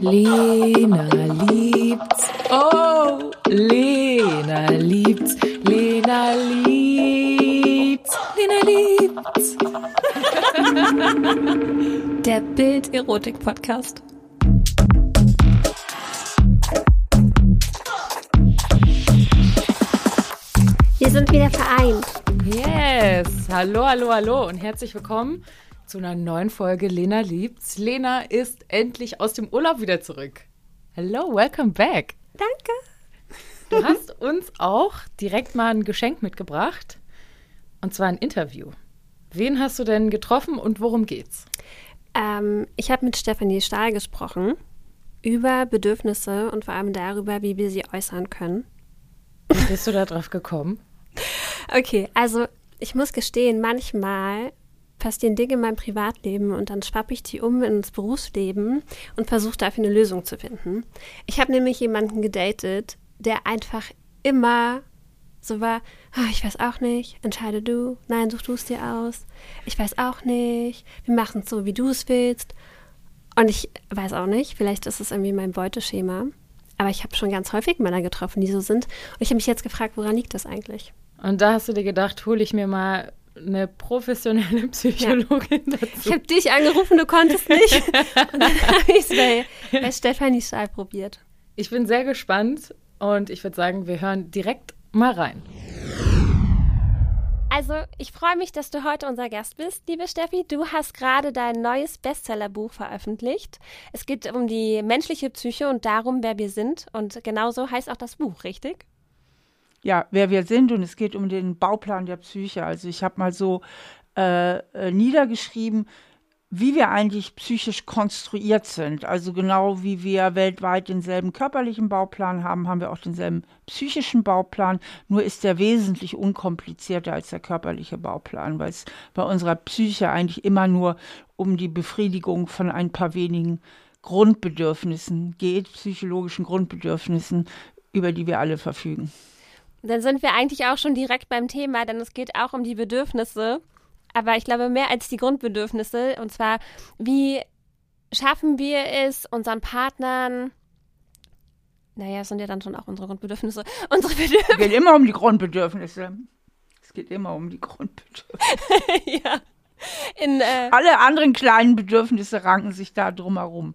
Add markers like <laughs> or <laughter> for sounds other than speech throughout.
Lena liebt's. Oh, Lena liebt's. Lena liebt's. Lena liebt's. <laughs> Der Bild-Erotik-Podcast. Wir sind wieder vereint. Yes. Hallo, hallo, hallo und herzlich willkommen zu einer neuen Folge Lena liebt's. Lena ist endlich aus dem Urlaub wieder zurück. Hello, welcome back. Danke. Du hast uns auch direkt mal ein Geschenk mitgebracht und zwar ein Interview. Wen hast du denn getroffen und worum geht's? Ähm, ich habe mit Stefanie Stahl gesprochen über Bedürfnisse und vor allem darüber, wie wir sie äußern können. Wie bist du da drauf gekommen? <laughs> Okay, also ich muss gestehen, manchmal passieren Dinge in meinem Privatleben und dann schwappe ich die um ins Berufsleben und versuche dafür eine Lösung zu finden. Ich habe nämlich jemanden gedatet, der einfach immer so war, "Ah, ich weiß auch nicht, entscheide du, nein, such du es dir aus, ich weiß auch nicht, wir machen es so, wie du es willst. Und ich weiß auch nicht, vielleicht ist es irgendwie mein Beuteschema, aber ich habe schon ganz häufig Männer getroffen, die so sind. Und ich habe mich jetzt gefragt, woran liegt das eigentlich? Und da hast du dir gedacht, hole ich mir mal eine professionelle Psychologin Ich dazu. habe dich angerufen, du konntest nicht. <laughs> Und dann habe ich es bei, bei Stefanie Stahl probiert. Ich bin sehr gespannt und ich würde sagen, wir hören direkt mal rein. Also, ich freue mich, dass du heute unser Gast bist, liebe Steffi. Du hast gerade dein neues Bestsellerbuch veröffentlicht. Es geht um die menschliche Psyche und darum, wer wir sind. Und genauso heißt auch das Buch, richtig? Ja, wer wir sind und es geht um den Bauplan der Psyche. Also ich habe mal so äh, äh, niedergeschrieben, wie wir eigentlich psychisch konstruiert sind. Also genau wie wir weltweit denselben körperlichen Bauplan haben, haben wir auch denselben psychischen Bauplan. Nur ist der wesentlich unkomplizierter als der körperliche Bauplan, weil es bei unserer Psyche eigentlich immer nur um die Befriedigung von ein paar wenigen Grundbedürfnissen geht, psychologischen Grundbedürfnissen, über die wir alle verfügen. Dann sind wir eigentlich auch schon direkt beim Thema, denn es geht auch um die Bedürfnisse. Aber ich glaube, mehr als die Grundbedürfnisse. Und zwar, wie schaffen wir es, unseren Partnern. Naja, es sind ja dann schon auch unsere Grundbedürfnisse. <laughs> Unsere Es Bedürfnisse. geht immer um die Grundbedürfnisse. Es geht immer um die Grundbedürfnisse. <laughs> ja. In, äh, Alle anderen kleinen Bedürfnisse ranken sich da drumherum.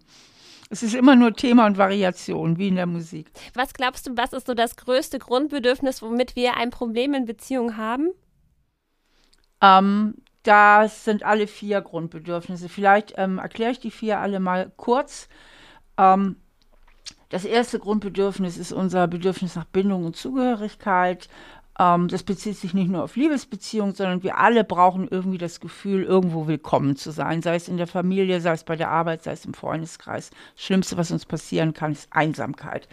Es ist immer nur Thema und Variation, wie in der Musik. was glaubst du, was ist so das größte Grundbedürfnis, womit wir ein Problem in Beziehung haben? Ähm, das sind alle vier Grundbedürfnisse. Vielleicht ähm, erkläre ich die vier alle mal kurz. Ähm, das erste Grundbedürfnis ist unser Bedürfnis nach Bindung und Zugehörigkeit. Ähm, das bezieht sich nicht nur auf Liebesbeziehungen, sondern wir alle brauchen irgendwie das Gefühl, irgendwo willkommen zu sein. Sei es in der Familie, sei es bei der Arbeit, sei es im Freundeskreis. Das Schlimmste, was uns passieren kann, ist Einsamkeit.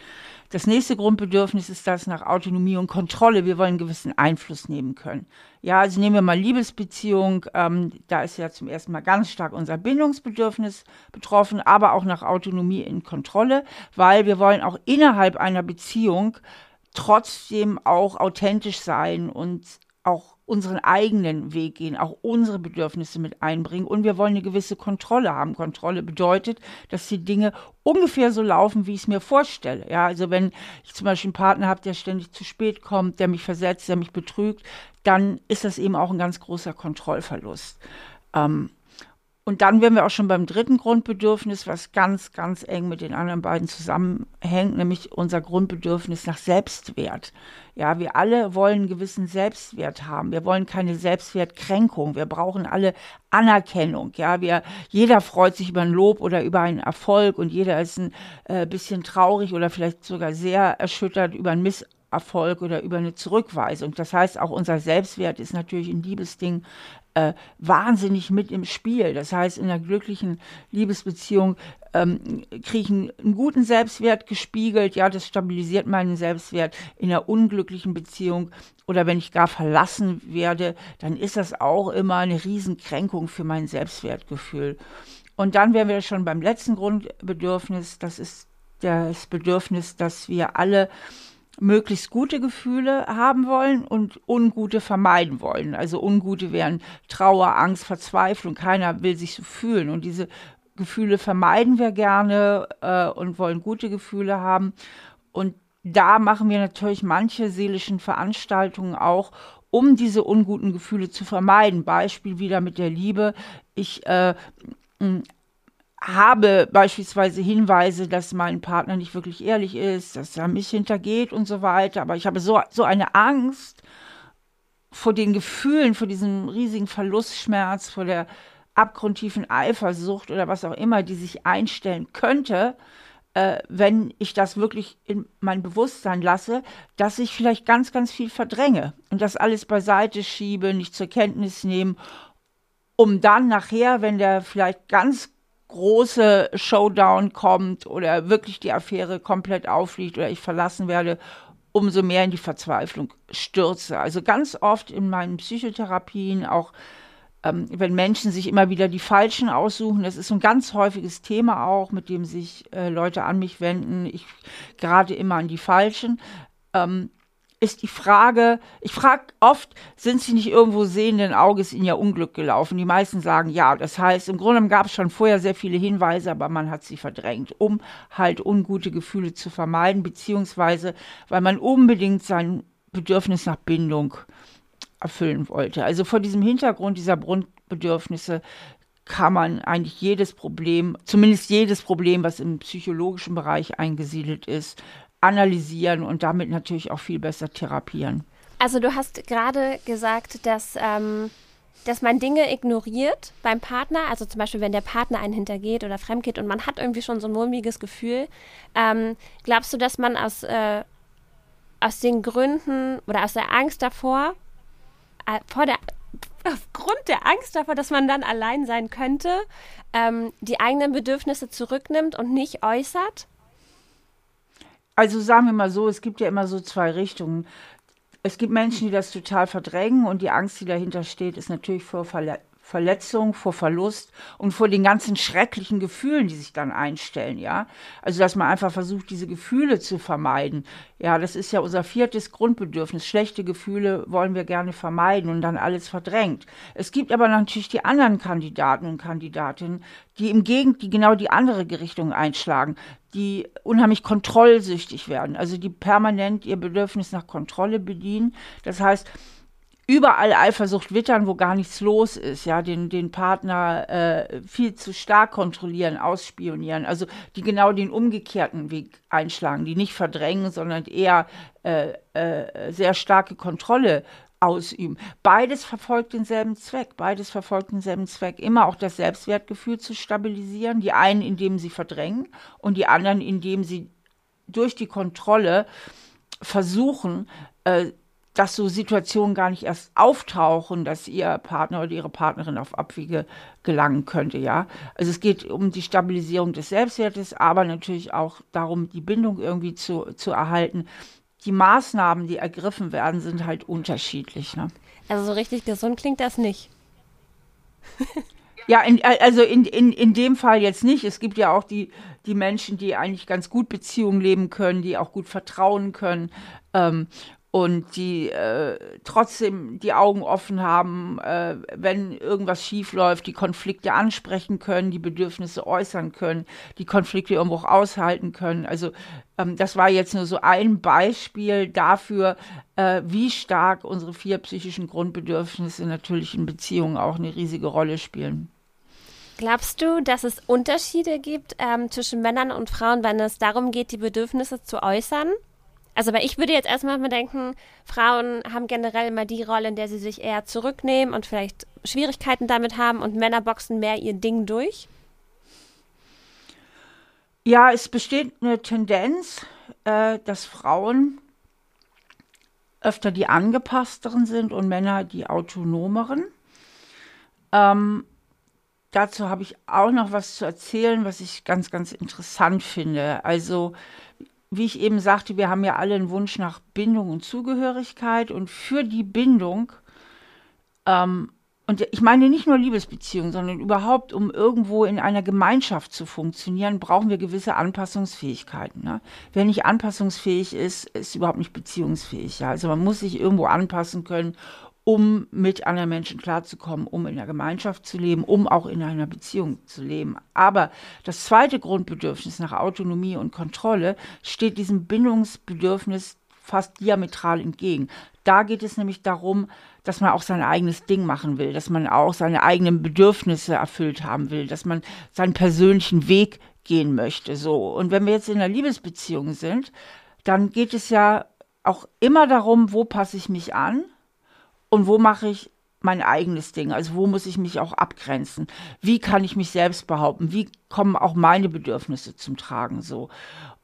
Das nächste Grundbedürfnis ist das nach Autonomie und Kontrolle. Wir wollen gewissen Einfluss nehmen können. Ja, also nehmen wir mal Liebesbeziehung. Ähm, da ist ja zum ersten Mal ganz stark unser Bindungsbedürfnis betroffen, aber auch nach Autonomie in Kontrolle, weil wir wollen auch innerhalb einer Beziehung trotzdem auch authentisch sein und auch unseren eigenen Weg gehen, auch unsere Bedürfnisse mit einbringen und wir wollen eine gewisse Kontrolle haben. Kontrolle bedeutet, dass die Dinge ungefähr so laufen, wie ich es mir vorstelle. Ja, also wenn ich zum Beispiel einen Partner habe, der ständig zu spät kommt, der mich versetzt, der mich betrügt, dann ist das eben auch ein ganz großer Kontrollverlust. Ähm, und dann wären wir auch schon beim dritten Grundbedürfnis, was ganz, ganz eng mit den anderen beiden zusammenhängt, nämlich unser Grundbedürfnis nach Selbstwert. Ja, wir alle wollen einen gewissen Selbstwert haben. Wir wollen keine Selbstwertkränkung. Wir brauchen alle Anerkennung. Ja, wir, jeder freut sich über ein Lob oder über einen Erfolg und jeder ist ein äh, bisschen traurig oder vielleicht sogar sehr erschüttert über einen Misserfolg oder über eine Zurückweisung. Das heißt, auch unser Selbstwert ist natürlich in Liebesdingen äh, wahnsinnig mit im Spiel. Das heißt, in einer glücklichen Liebesbeziehung ähm, kriege ich einen, einen guten Selbstwert gespiegelt. Ja, das stabilisiert meinen Selbstwert. In einer unglücklichen Beziehung oder wenn ich gar verlassen werde, dann ist das auch immer eine Riesenkränkung für mein Selbstwertgefühl. Und dann wären wir schon beim letzten Grundbedürfnis. Das ist das Bedürfnis, dass wir alle möglichst gute Gefühle haben wollen und ungute vermeiden wollen. Also ungute wären Trauer, Angst, Verzweiflung. Keiner will sich so fühlen. Und diese Gefühle vermeiden wir gerne äh, und wollen gute Gefühle haben. Und da machen wir natürlich manche seelischen Veranstaltungen auch, um diese unguten Gefühle zu vermeiden. Beispiel wieder mit der Liebe. Ich äh, habe beispielsweise Hinweise, dass mein Partner nicht wirklich ehrlich ist, dass er mich hintergeht und so weiter. Aber ich habe so, so eine Angst vor den Gefühlen, vor diesem riesigen Verlustschmerz, vor der abgrundtiefen Eifersucht oder was auch immer, die sich einstellen könnte, äh, wenn ich das wirklich in mein Bewusstsein lasse, dass ich vielleicht ganz, ganz viel verdränge und das alles beiseite schiebe, nicht zur Kenntnis nehme, um dann nachher, wenn der vielleicht ganz große Showdown kommt oder wirklich die Affäre komplett auffliegt oder ich verlassen werde, umso mehr in die Verzweiflung stürze. Also ganz oft in meinen Psychotherapien, auch ähm, wenn Menschen sich immer wieder die Falschen aussuchen, das ist so ein ganz häufiges Thema auch, mit dem sich äh, Leute an mich wenden, ich gerade immer an die Falschen. Ähm, ist die Frage, ich frage oft, sind sie nicht irgendwo sehenden Auges in ihr Unglück gelaufen? Die meisten sagen ja. Das heißt, im Grunde gab es schon vorher sehr viele Hinweise, aber man hat sie verdrängt, um halt ungute Gefühle zu vermeiden, beziehungsweise weil man unbedingt sein Bedürfnis nach Bindung erfüllen wollte. Also vor diesem Hintergrund dieser Grundbedürfnisse kann man eigentlich jedes Problem, zumindest jedes Problem, was im psychologischen Bereich eingesiedelt ist, analysieren und damit natürlich auch viel besser therapieren. Also du hast gerade gesagt, dass, ähm, dass man Dinge ignoriert beim Partner, also zum Beispiel, wenn der Partner einen hintergeht oder fremdgeht und man hat irgendwie schon so ein mulmiges Gefühl. Ähm, glaubst du, dass man aus, äh, aus den Gründen oder aus der Angst davor, äh, vor der, <laughs> aufgrund der Angst davor, dass man dann allein sein könnte, ähm, die eigenen Bedürfnisse zurücknimmt und nicht äußert? Also sagen wir mal so, es gibt ja immer so zwei Richtungen. Es gibt Menschen, die das total verdrängen und die Angst, die dahinter steht, ist natürlich vor Verle Verletzung, vor Verlust und vor den ganzen schrecklichen Gefühlen, die sich dann einstellen, ja. Also, dass man einfach versucht, diese Gefühle zu vermeiden. Ja, das ist ja unser viertes Grundbedürfnis. Schlechte Gefühle wollen wir gerne vermeiden und dann alles verdrängt. Es gibt aber natürlich die anderen Kandidaten und Kandidatinnen, die im Gegend, die genau die andere Richtung einschlagen, die unheimlich kontrollsüchtig werden, also die permanent ihr Bedürfnis nach Kontrolle bedienen. Das heißt, überall Eifersucht wittern, wo gar nichts los ist, ja, den, den Partner äh, viel zu stark kontrollieren, ausspionieren, also die genau den umgekehrten Weg einschlagen, die nicht verdrängen, sondern eher äh, äh, sehr starke Kontrolle ausüben. Beides verfolgt denselben Zweck, beides verfolgt denselben Zweck, immer auch das Selbstwertgefühl zu stabilisieren, die einen, indem sie verdrängen und die anderen, indem sie durch die Kontrolle versuchen, äh, dass so Situationen gar nicht erst auftauchen, dass ihr Partner oder ihre Partnerin auf Abwege gelangen könnte, ja. Also es geht um die Stabilisierung des Selbstwertes, aber natürlich auch darum, die Bindung irgendwie zu, zu erhalten. Die Maßnahmen, die ergriffen werden, sind halt unterschiedlich. Ne? Also so richtig gesund klingt das nicht. Ja, in, also in, in, in dem Fall jetzt nicht. Es gibt ja auch die, die Menschen, die eigentlich ganz gut Beziehungen leben können, die auch gut vertrauen können. Ähm, und die äh, trotzdem die Augen offen haben, äh, wenn irgendwas schief läuft, die Konflikte ansprechen können, die Bedürfnisse äußern können, die Konflikte irgendwo auch aushalten können. Also ähm, das war jetzt nur so ein Beispiel dafür, äh, wie stark unsere vier psychischen Grundbedürfnisse natürlich in Beziehungen auch eine riesige Rolle spielen. Glaubst du, dass es Unterschiede gibt ähm, zwischen Männern und Frauen, wenn es darum geht, die Bedürfnisse zu äußern? Also, weil ich würde jetzt erstmal mal denken, Frauen haben generell immer die Rolle, in der sie sich eher zurücknehmen und vielleicht Schwierigkeiten damit haben und Männer boxen mehr ihr Ding durch. Ja, es besteht eine Tendenz, äh, dass Frauen öfter die angepassteren sind und Männer die autonomeren. Ähm, dazu habe ich auch noch was zu erzählen, was ich ganz, ganz interessant finde. Also wie ich eben sagte, wir haben ja alle einen Wunsch nach Bindung und Zugehörigkeit und für die Bindung, ähm, und ich meine nicht nur Liebesbeziehungen, sondern überhaupt, um irgendwo in einer Gemeinschaft zu funktionieren, brauchen wir gewisse Anpassungsfähigkeiten. Ne? Wer nicht anpassungsfähig ist, ist überhaupt nicht beziehungsfähig. Ja? Also man muss sich irgendwo anpassen können, um mit anderen Menschen klarzukommen, um in der Gemeinschaft zu leben, um auch in einer Beziehung zu leben. Aber das zweite Grundbedürfnis nach Autonomie und Kontrolle steht diesem Bindungsbedürfnis fast diametral entgegen. Da geht es nämlich darum, dass man auch sein eigenes Ding machen will, dass man auch seine eigenen Bedürfnisse erfüllt haben will, dass man seinen persönlichen Weg gehen möchte. So. Und wenn wir jetzt in einer Liebesbeziehung sind, dann geht es ja auch immer darum, wo passe ich mich an und wo mache ich mein eigenes Ding? Also wo muss ich mich auch abgrenzen? Wie kann ich mich selbst behaupten? Wie kommen auch meine Bedürfnisse zum Tragen so?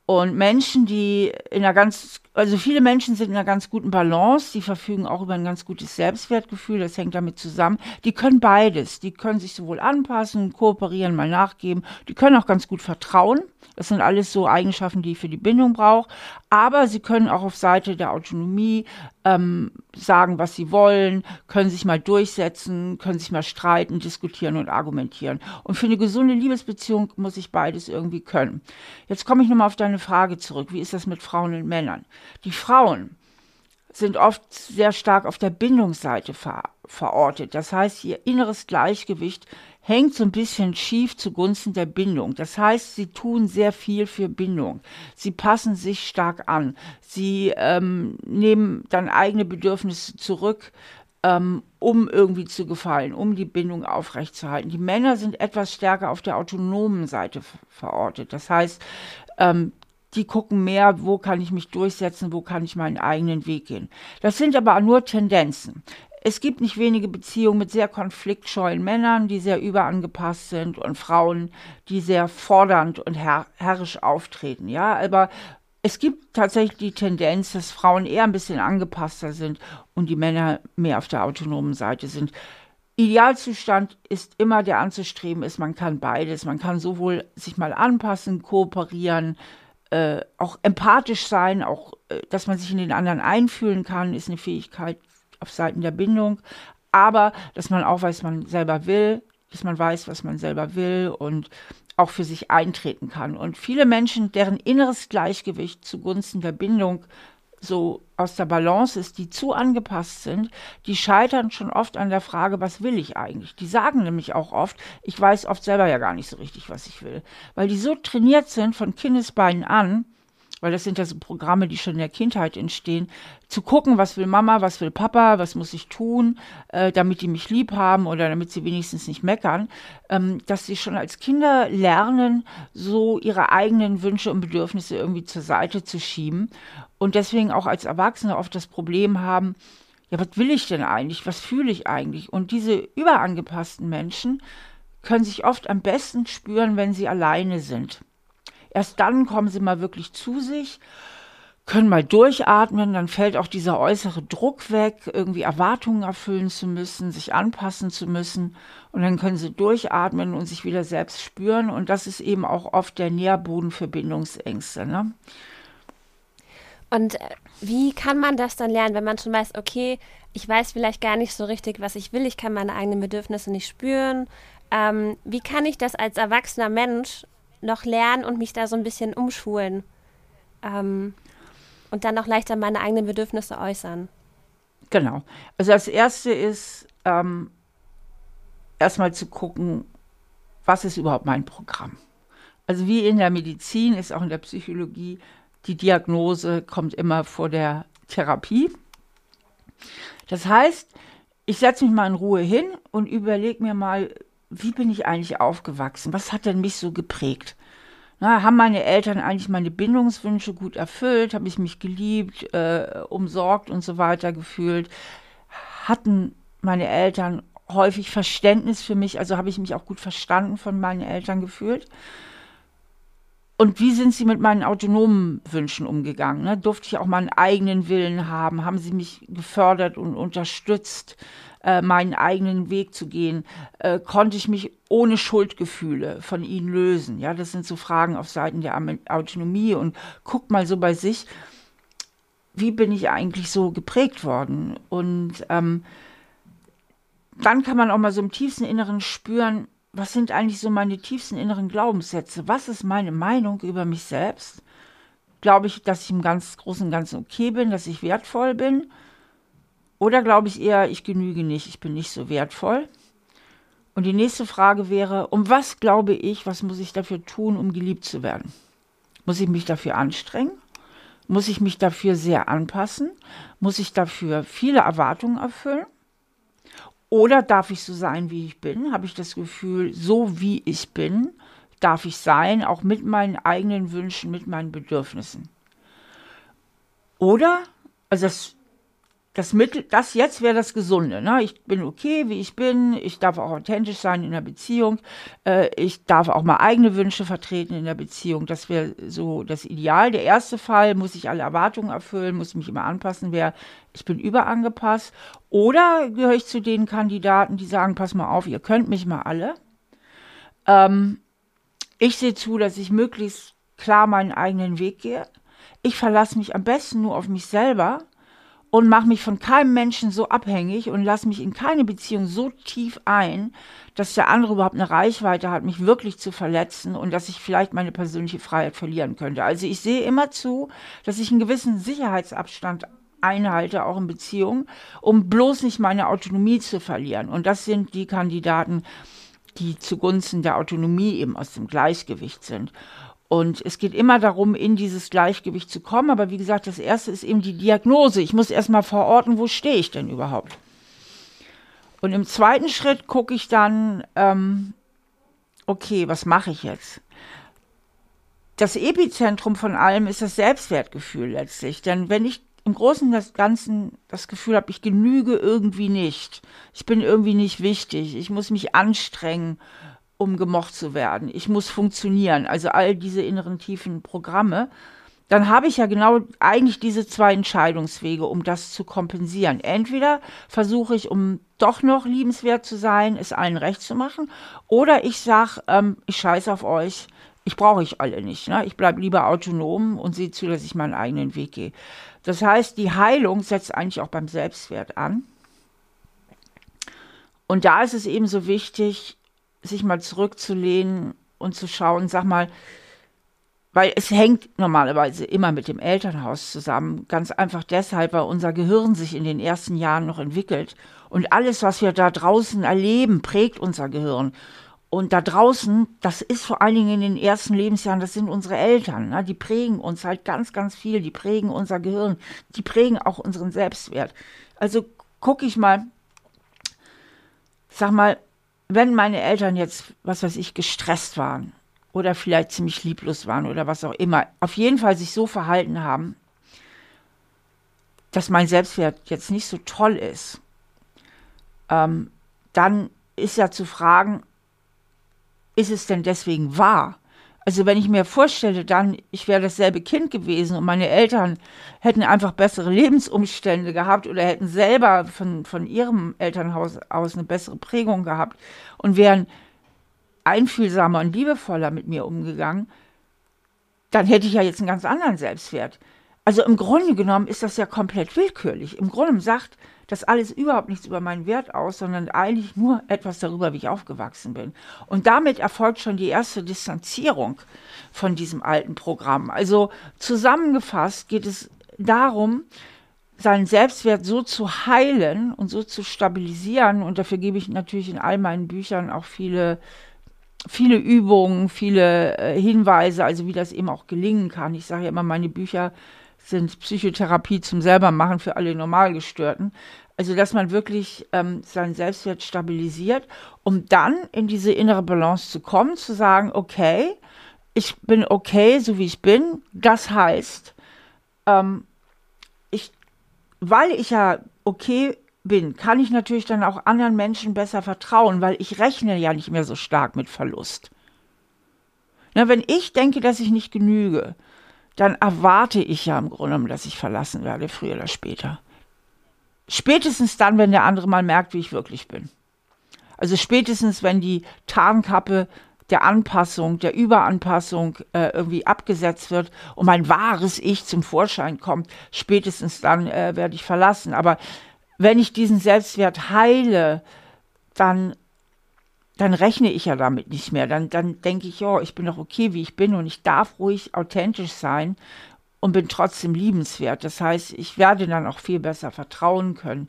Und Menschen, die in einer ganz, also viele Menschen sind in einer ganz guten Balance, die verfügen auch über ein ganz gutes Selbstwertgefühl, das hängt damit zusammen. Die können beides. Die können sich sowohl anpassen, kooperieren, mal nachgeben. Die können auch ganz gut vertrauen. Das sind alles so Eigenschaften, die ich für die Bindung brauche. Aber sie können auch auf Seite der Autonomie ähm, sagen, was sie wollen, können sich mal durchsetzen, können sich mal streiten, diskutieren und argumentieren. Und für eine gesunde Liebesbeziehung muss ich beides irgendwie können. Jetzt komme ich nochmal auf deine Frage zurück. Wie ist das mit Frauen und Männern? Die Frauen sind oft sehr stark auf der Bindungsseite ver verortet. Das heißt, ihr inneres Gleichgewicht hängt so ein bisschen schief zugunsten der Bindung. Das heißt, sie tun sehr viel für Bindung. Sie passen sich stark an. Sie ähm, nehmen dann eigene Bedürfnisse zurück, ähm, um irgendwie zu gefallen, um die Bindung aufrechtzuerhalten. Die Männer sind etwas stärker auf der autonomen Seite verortet. Das heißt, ähm, die gucken mehr, wo kann ich mich durchsetzen, wo kann ich meinen eigenen Weg gehen. Das sind aber nur Tendenzen. Es gibt nicht wenige Beziehungen mit sehr konfliktscheuen Männern, die sehr überangepasst sind und Frauen, die sehr fordernd und herr herrisch auftreten. Ja, aber es gibt tatsächlich die Tendenz, dass Frauen eher ein bisschen angepasster sind und die Männer mehr auf der autonomen Seite sind. Idealzustand ist immer der anzustreben ist, man kann beides. Man kann sowohl sich mal anpassen, kooperieren, äh, auch empathisch sein, auch äh, dass man sich in den anderen einfühlen kann, ist eine Fähigkeit, auf Seiten der Bindung, aber dass man auch weiß, was man selber will, dass man weiß, was man selber will und auch für sich eintreten kann. Und viele Menschen, deren inneres Gleichgewicht zugunsten der Bindung so aus der Balance ist, die zu angepasst sind, die scheitern schon oft an der Frage, was will ich eigentlich? Die sagen nämlich auch oft, ich weiß oft selber ja gar nicht so richtig, was ich will, weil die so trainiert sind von Kindesbeinen an, weil das sind ja so Programme, die schon in der Kindheit entstehen, zu gucken, was will Mama, was will Papa, was muss ich tun, äh, damit die mich lieb haben oder damit sie wenigstens nicht meckern, ähm, dass sie schon als Kinder lernen, so ihre eigenen Wünsche und Bedürfnisse irgendwie zur Seite zu schieben und deswegen auch als Erwachsene oft das Problem haben, ja, was will ich denn eigentlich, was fühle ich eigentlich? Und diese überangepassten Menschen können sich oft am besten spüren, wenn sie alleine sind. Erst dann kommen sie mal wirklich zu sich, können mal durchatmen, dann fällt auch dieser äußere Druck weg, irgendwie Erwartungen erfüllen zu müssen, sich anpassen zu müssen. Und dann können sie durchatmen und sich wieder selbst spüren. Und das ist eben auch oft der Nährboden für Bindungsängste. Ne? Und äh, wie kann man das dann lernen, wenn man schon weiß, okay, ich weiß vielleicht gar nicht so richtig, was ich will, ich kann meine eigenen Bedürfnisse nicht spüren. Ähm, wie kann ich das als erwachsener Mensch noch lernen und mich da so ein bisschen umschulen. Ähm, und dann noch leichter meine eigenen Bedürfnisse äußern. Genau. Also das Erste ist ähm, erstmal zu gucken, was ist überhaupt mein Programm. Also wie in der Medizin ist auch in der Psychologie, die Diagnose kommt immer vor der Therapie. Das heißt, ich setze mich mal in Ruhe hin und überlege mir mal, wie bin ich eigentlich aufgewachsen? Was hat denn mich so geprägt? Na, haben meine Eltern eigentlich meine Bindungswünsche gut erfüllt? Habe ich mich geliebt, äh, umsorgt und so weiter gefühlt? Hatten meine Eltern häufig Verständnis für mich? Also habe ich mich auch gut verstanden von meinen Eltern gefühlt? Und wie sind sie mit meinen autonomen Wünschen umgegangen? Ne? Durfte ich auch meinen eigenen Willen haben? Haben sie mich gefördert und unterstützt? Äh, meinen eigenen Weg zu gehen, äh, konnte ich mich ohne Schuldgefühle von ihnen lösen. Ja, das sind so Fragen auf Seiten der Autonomie und guck mal so bei sich, wie bin ich eigentlich so geprägt worden? Und ähm, dann kann man auch mal so im tiefsten Inneren spüren, was sind eigentlich so meine tiefsten inneren Glaubenssätze? Was ist meine Meinung über mich selbst? Glaube ich, dass ich im ganz Großen und Ganzen okay bin, dass ich wertvoll bin? Oder glaube ich eher, ich genüge nicht, ich bin nicht so wertvoll? Und die nächste Frage wäre, um was glaube ich, was muss ich dafür tun, um geliebt zu werden? Muss ich mich dafür anstrengen? Muss ich mich dafür sehr anpassen? Muss ich dafür viele Erwartungen erfüllen? Oder darf ich so sein, wie ich bin? Habe ich das Gefühl, so wie ich bin, darf ich sein, auch mit meinen eigenen Wünschen, mit meinen Bedürfnissen? Oder, also das das Mittel, das jetzt wäre das Gesunde. Ne? Ich bin okay, wie ich bin. Ich darf auch authentisch sein in der Beziehung. Äh, ich darf auch mal eigene Wünsche vertreten in der Beziehung. Das wäre so das Ideal. Der erste Fall muss ich alle Erwartungen erfüllen, muss mich immer anpassen, wäre, ich bin überangepasst. Oder gehöre ich zu den Kandidaten, die sagen, pass mal auf, ihr könnt mich mal alle. Ähm, ich sehe zu, dass ich möglichst klar meinen eigenen Weg gehe. Ich verlasse mich am besten nur auf mich selber und mache mich von keinem Menschen so abhängig und lasse mich in keine Beziehung so tief ein, dass der andere überhaupt eine Reichweite hat, mich wirklich zu verletzen und dass ich vielleicht meine persönliche Freiheit verlieren könnte. Also ich sehe immer zu, dass ich einen gewissen Sicherheitsabstand einhalte, auch in Beziehungen, um bloß nicht meine Autonomie zu verlieren. Und das sind die Kandidaten, die zugunsten der Autonomie eben aus dem Gleichgewicht sind. Und es geht immer darum, in dieses Gleichgewicht zu kommen. Aber wie gesagt, das erste ist eben die Diagnose. Ich muss erstmal verorten, wo stehe ich denn überhaupt. Und im zweiten Schritt gucke ich dann, ähm, okay, was mache ich jetzt? Das Epizentrum von allem ist das Selbstwertgefühl letztlich. Denn wenn ich im Großen und Ganzen das Gefühl habe, ich genüge irgendwie nicht, ich bin irgendwie nicht wichtig, ich muss mich anstrengen, um gemocht zu werden. Ich muss funktionieren. Also all diese inneren tiefen Programme. Dann habe ich ja genau eigentlich diese zwei Entscheidungswege, um das zu kompensieren. Entweder versuche ich, um doch noch liebenswert zu sein, es allen recht zu machen, oder ich sage, ähm, ich scheiße auf euch, ich brauche euch alle nicht. Ne? Ich bleibe lieber autonom und sehe zu, dass ich meinen eigenen Weg gehe. Das heißt, die Heilung setzt eigentlich auch beim Selbstwert an. Und da ist es eben so wichtig, sich mal zurückzulehnen und zu schauen, sag mal, weil es hängt normalerweise immer mit dem Elternhaus zusammen. Ganz einfach deshalb, weil unser Gehirn sich in den ersten Jahren noch entwickelt. Und alles, was wir da draußen erleben, prägt unser Gehirn. Und da draußen, das ist vor allen Dingen in den ersten Lebensjahren, das sind unsere Eltern. Ne? Die prägen uns halt ganz, ganz viel. Die prägen unser Gehirn. Die prägen auch unseren Selbstwert. Also gucke ich mal, sag mal, wenn meine Eltern jetzt, was weiß ich, gestresst waren oder vielleicht ziemlich lieblos waren oder was auch immer, auf jeden Fall sich so verhalten haben, dass mein Selbstwert jetzt nicht so toll ist, ähm, dann ist ja zu fragen, ist es denn deswegen wahr? Also wenn ich mir vorstelle, dann, ich wäre dasselbe Kind gewesen und meine Eltern hätten einfach bessere <laughs> Lebensumstände gehabt oder hätten selber von, von ihrem Elternhaus aus eine bessere Prägung gehabt und wären einfühlsamer und liebevoller mit mir umgegangen, dann hätte ich ja jetzt einen ganz anderen Selbstwert. Also im Grunde genommen ist das ja komplett willkürlich. Im Grunde sagt das alles überhaupt nichts über meinen Wert aus, sondern eigentlich nur etwas darüber, wie ich aufgewachsen bin. Und damit erfolgt schon die erste Distanzierung von diesem alten Programm. Also zusammengefasst geht es darum, seinen Selbstwert so zu heilen und so zu stabilisieren. Und dafür gebe ich natürlich in all meinen Büchern auch viele viele Übungen, viele äh, Hinweise, also wie das eben auch gelingen kann. Ich sage ja immer, meine Bücher sind Psychotherapie zum selbermachen für alle Normalgestörten. Also, dass man wirklich ähm, seinen Selbstwert stabilisiert, um dann in diese innere Balance zu kommen, zu sagen, okay, ich bin okay, so wie ich bin. Das heißt, ähm, ich, weil ich ja okay bin, kann ich natürlich dann auch anderen Menschen besser vertrauen, weil ich rechne ja nicht mehr so stark mit Verlust. Na, wenn ich denke, dass ich nicht genüge, dann erwarte ich ja im Grunde genommen, dass ich verlassen werde, früher oder später. Spätestens dann, wenn der andere mal merkt, wie ich wirklich bin. Also spätestens, wenn die Tarnkappe der Anpassung, der Überanpassung äh, irgendwie abgesetzt wird und mein wahres Ich zum Vorschein kommt, spätestens dann äh, werde ich verlassen. Aber wenn ich diesen Selbstwert heile, dann dann rechne ich ja damit nicht mehr. Dann, dann denke ich, ja, ich bin doch okay, wie ich bin und ich darf ruhig authentisch sein und bin trotzdem liebenswert. Das heißt, ich werde dann auch viel besser vertrauen können.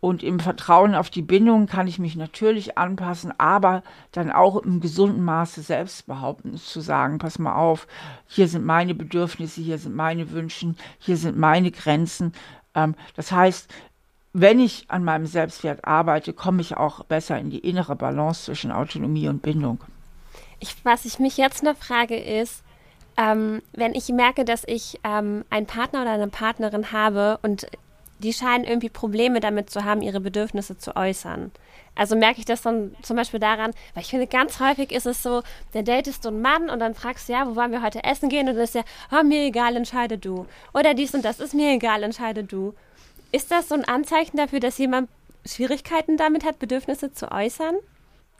Und im Vertrauen auf die Bindung kann ich mich natürlich anpassen, aber dann auch im gesunden Maße selbst behaupten, zu sagen, pass mal auf, hier sind meine Bedürfnisse, hier sind meine Wünsche, hier sind meine Grenzen. Ähm, das heißt, wenn ich an meinem Selbstwert arbeite, komme ich auch besser in die innere Balance zwischen Autonomie und Bindung. Ich, was ich mich jetzt noch frage ist, ähm, wenn ich merke, dass ich ähm, einen Partner oder eine Partnerin habe und die scheinen irgendwie Probleme damit zu haben, ihre Bedürfnisse zu äußern. Also merke ich das dann zum Beispiel daran, weil ich finde, ganz häufig ist es so, der datest du einen Mann und dann fragst du, ja, wo wollen wir heute essen gehen? Und dann ist ja, oh, mir egal, entscheide du. Oder dies und das ist mir egal, entscheide du. Ist das so ein Anzeichen dafür, dass jemand Schwierigkeiten damit hat, Bedürfnisse zu äußern?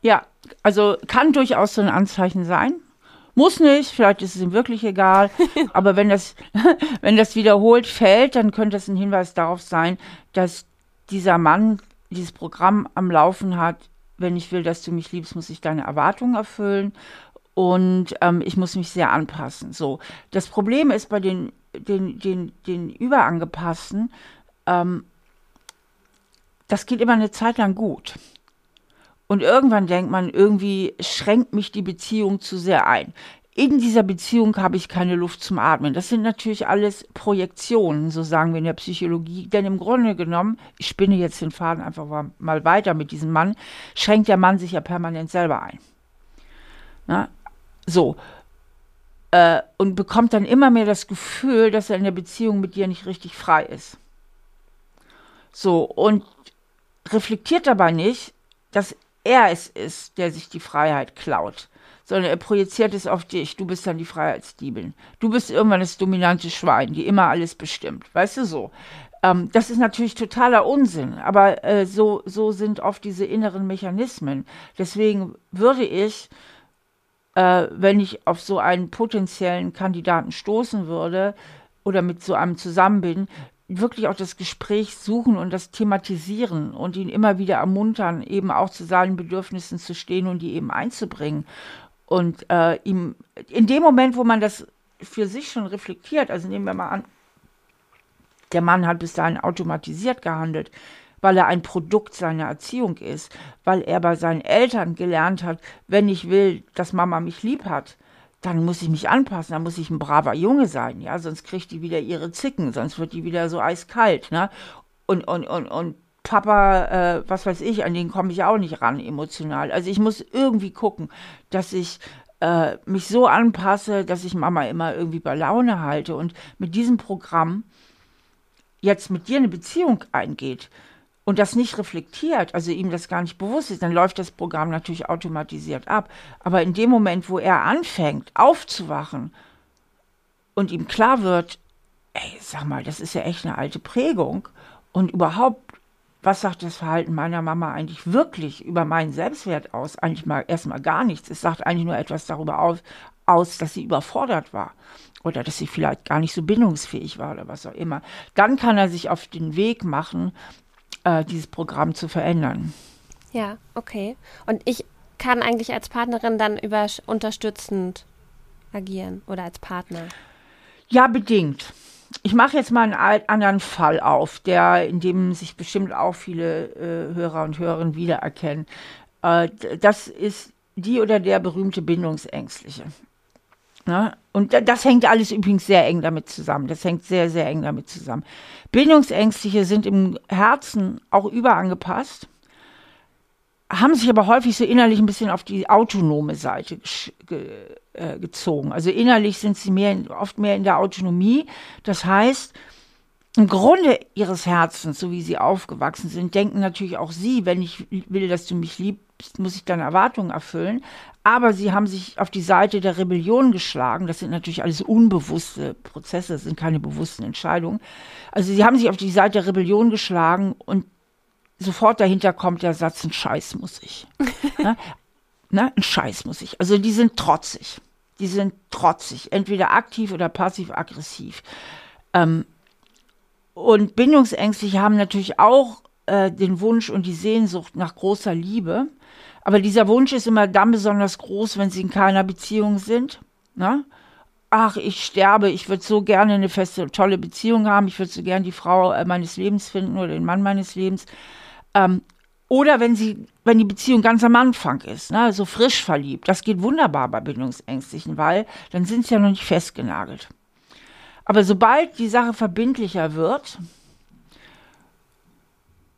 Ja, also kann durchaus so ein Anzeichen sein. Muss nicht, vielleicht ist es ihm wirklich egal. <laughs> aber wenn das, <laughs> wenn das wiederholt fällt, dann könnte es ein Hinweis darauf sein, dass dieser Mann dieses Programm am Laufen hat. Wenn ich will, dass du mich liebst, muss ich deine Erwartungen erfüllen und ähm, ich muss mich sehr anpassen. So, das Problem ist bei den, den, den, den Überangepassten, ähm, das geht immer eine Zeit lang gut. Und irgendwann denkt man, irgendwie schränkt mich die Beziehung zu sehr ein. In dieser Beziehung habe ich keine Luft zum Atmen. Das sind natürlich alles Projektionen, so sagen wir in der Psychologie. Denn im Grunde genommen, ich spinne jetzt den Faden einfach mal weiter mit diesem Mann, schränkt der Mann sich ja permanent selber ein. Na? So. Äh, und bekommt dann immer mehr das Gefühl, dass er in der Beziehung mit dir nicht richtig frei ist. So, und reflektiert dabei nicht, dass er es ist, der sich die Freiheit klaut, sondern er projiziert es auf dich. Du bist dann die Freiheitsdiebin. Du bist irgendwann das dominante Schwein, die immer alles bestimmt. Weißt du so? Ähm, das ist natürlich totaler Unsinn, aber äh, so, so sind oft diese inneren Mechanismen. Deswegen würde ich, äh, wenn ich auf so einen potenziellen Kandidaten stoßen würde, oder mit so einem zusammen bin, wirklich auch das Gespräch suchen und das thematisieren und ihn immer wieder ermuntern, eben auch zu seinen Bedürfnissen zu stehen und die eben einzubringen. Und äh, ihm in dem Moment, wo man das für sich schon reflektiert, also nehmen wir mal an, der Mann hat bis dahin automatisiert gehandelt, weil er ein Produkt seiner Erziehung ist, weil er bei seinen Eltern gelernt hat, wenn ich will, dass Mama mich lieb hat, dann muss ich mich anpassen, dann muss ich ein braver Junge sein, ja, sonst kriegt die wieder ihre Zicken, sonst wird die wieder so eiskalt, ne? Und, und, und, und Papa, äh, was weiß ich, an den komme ich auch nicht ran emotional. Also ich muss irgendwie gucken, dass ich äh, mich so anpasse, dass ich Mama immer irgendwie bei Laune halte und mit diesem Programm jetzt mit dir eine Beziehung eingeht, und das nicht reflektiert, also ihm das gar nicht bewusst ist, dann läuft das Programm natürlich automatisiert ab. Aber in dem Moment, wo er anfängt aufzuwachen und ihm klar wird, ey, sag mal, das ist ja echt eine alte Prägung und überhaupt, was sagt das Verhalten meiner Mama eigentlich wirklich über meinen Selbstwert aus? Eigentlich mal erstmal gar nichts. Es sagt eigentlich nur etwas darüber aus, aus, dass sie überfordert war oder dass sie vielleicht gar nicht so bindungsfähig war oder was auch immer. Dann kann er sich auf den Weg machen, äh, dieses Programm zu verändern. Ja, okay. Und ich kann eigentlich als Partnerin dann über unterstützend agieren oder als Partner? Ja, bedingt. Ich mache jetzt mal einen anderen Fall auf, der, in dem sich bestimmt auch viele äh, Hörer und Hörerinnen wiedererkennen. Äh, das ist die oder der berühmte Bindungsängstliche. Ne? Und das hängt alles übrigens sehr eng damit zusammen. Das hängt sehr, sehr eng damit zusammen. Bindungsängstliche sind im Herzen auch überangepasst, haben sich aber häufig so innerlich ein bisschen auf die autonome Seite ge äh, gezogen. Also innerlich sind sie mehr, oft mehr in der Autonomie. Das heißt, im Grunde ihres Herzens, so wie sie aufgewachsen sind, denken natürlich auch sie, wenn ich will, dass du mich liebst, muss ich deine Erwartungen erfüllen. Aber sie haben sich auf die Seite der Rebellion geschlagen. Das sind natürlich alles unbewusste Prozesse, das sind keine bewussten Entscheidungen. Also sie haben sich auf die Seite der Rebellion geschlagen und sofort dahinter kommt der Satz, ein Scheiß muss ich. <laughs> ne? Ne? Ein Scheiß muss ich. Also die sind trotzig. Die sind trotzig, entweder aktiv oder passiv-aggressiv. Ähm, und Bindungsängstliche haben natürlich auch äh, den Wunsch und die Sehnsucht nach großer Liebe. Aber dieser Wunsch ist immer dann besonders groß, wenn sie in keiner Beziehung sind. Ne? ach, ich sterbe, ich würde so gerne eine feste, tolle Beziehung haben, ich würde so gerne die Frau äh, meines Lebens finden oder den Mann meines Lebens. Ähm, oder wenn sie, wenn die Beziehung ganz am Anfang ist, ne, so frisch verliebt. Das geht wunderbar bei Bindungsängstlichen, weil dann sind sie ja noch nicht festgenagelt. Aber sobald die Sache verbindlicher wird,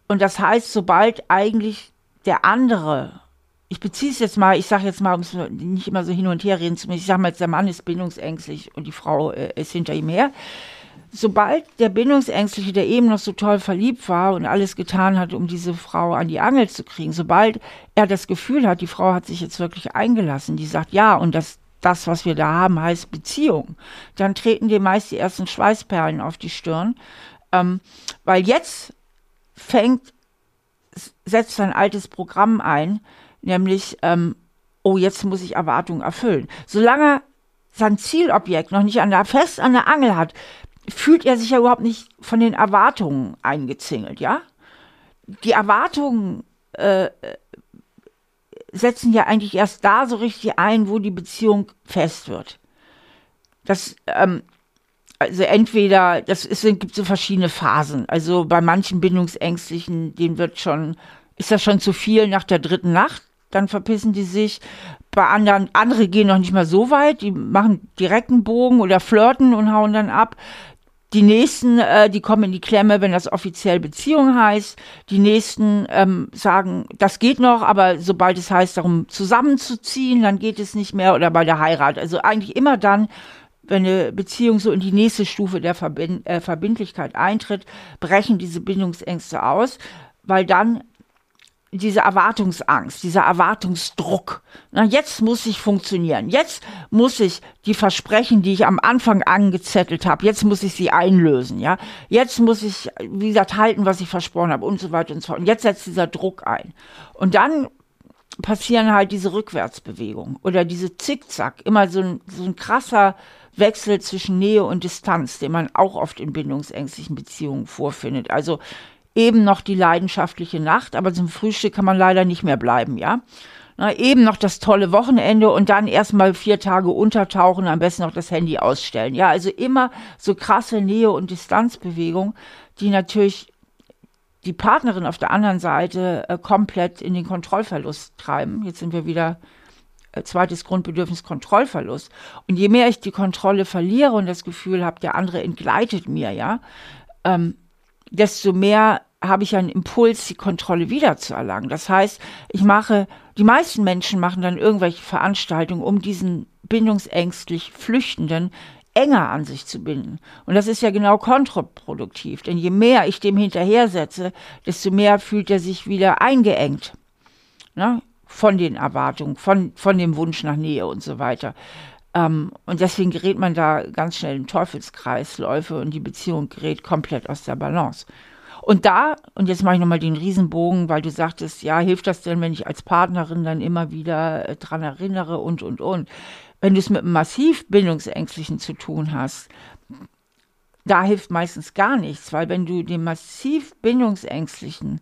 und das heißt, sobald eigentlich der andere, ich beziehe es jetzt mal, ich sage jetzt mal, um es nicht immer so hin und her reden zu müssen, ich sage mal der Mann ist bindungsängstlich und die Frau äh, ist hinter ihm her, sobald der Bindungsängstliche, der eben noch so toll verliebt war und alles getan hat, um diese Frau an die Angel zu kriegen, sobald er das Gefühl hat, die Frau hat sich jetzt wirklich eingelassen, die sagt ja und das, das, was wir da haben, heißt Beziehung, dann treten dir meist die ersten Schweißperlen auf die Stirn, ähm, weil jetzt fängt, setzt ein altes Programm ein, nämlich, ähm, oh, jetzt muss ich Erwartungen erfüllen. Solange sein Zielobjekt noch nicht an der, fest an der Angel hat, fühlt er sich ja überhaupt nicht von den Erwartungen eingezingelt, ja? Die Erwartungen äh, setzen ja eigentlich erst da so richtig ein, wo die Beziehung fest wird. Das, ähm, also entweder, das ist, gibt so verschiedene Phasen. Also bei manchen Bindungsängstlichen, denen wird schon, ist das schon zu viel nach der dritten Nacht, dann verpissen die sich. Bei anderen, andere gehen noch nicht mal so weit, die machen direkten Bogen oder flirten und hauen dann ab. Die nächsten, äh, die kommen in die Klemme, wenn das offiziell Beziehung heißt. Die nächsten ähm, sagen, das geht noch, aber sobald es heißt, darum zusammenzuziehen, dann geht es nicht mehr oder bei der Heirat. Also eigentlich immer dann, wenn eine Beziehung so in die nächste Stufe der Verbind äh, Verbindlichkeit eintritt, brechen diese Bindungsängste aus, weil dann diese Erwartungsangst, dieser Erwartungsdruck. Na, jetzt muss ich funktionieren. Jetzt muss ich die Versprechen, die ich am Anfang angezettelt habe, jetzt muss ich sie einlösen, ja. Jetzt muss ich, wie gesagt, halten, was ich versprochen habe und so weiter und so fort. Und jetzt setzt dieser Druck ein. Und dann passieren halt diese Rückwärtsbewegungen oder diese Zickzack, immer so ein, so ein krasser Wechsel zwischen Nähe und Distanz, den man auch oft in bindungsängstlichen Beziehungen vorfindet. Also eben noch die leidenschaftliche Nacht, aber zum Frühstück kann man leider nicht mehr bleiben, ja. Na, eben noch das tolle Wochenende und dann erstmal vier Tage untertauchen, am besten noch das Handy ausstellen. Ja, also immer so krasse Nähe- und Distanzbewegung, die natürlich die Partnerin auf der anderen Seite äh, komplett in den Kontrollverlust treiben. Jetzt sind wir wieder äh, zweites Grundbedürfnis Kontrollverlust. Und je mehr ich die Kontrolle verliere und das Gefühl habe, der andere entgleitet mir, ja, ähm, desto mehr habe ich einen Impuls, die Kontrolle wiederzuerlangen. Das heißt, ich mache, die meisten Menschen machen dann irgendwelche Veranstaltungen, um diesen bindungsängstlich Flüchtenden enger an sich zu binden. Und das ist ja genau kontraproduktiv, denn je mehr ich dem hinterhersetze, desto mehr fühlt er sich wieder eingeengt. Ne? Von den Erwartungen, von, von dem Wunsch nach Nähe und so weiter. Ähm, und deswegen gerät man da ganz schnell in Teufelskreisläufe und die Beziehung gerät komplett aus der Balance. Und da, und jetzt mache ich nochmal den Riesenbogen, weil du sagtest, ja, hilft das denn, wenn ich als Partnerin dann immer wieder äh, dran erinnere und, und, und. Wenn du es mit einem massiv Bindungsängstlichen zu tun hast, da hilft meistens gar nichts, weil wenn du dem massiv Bindungsängstlichen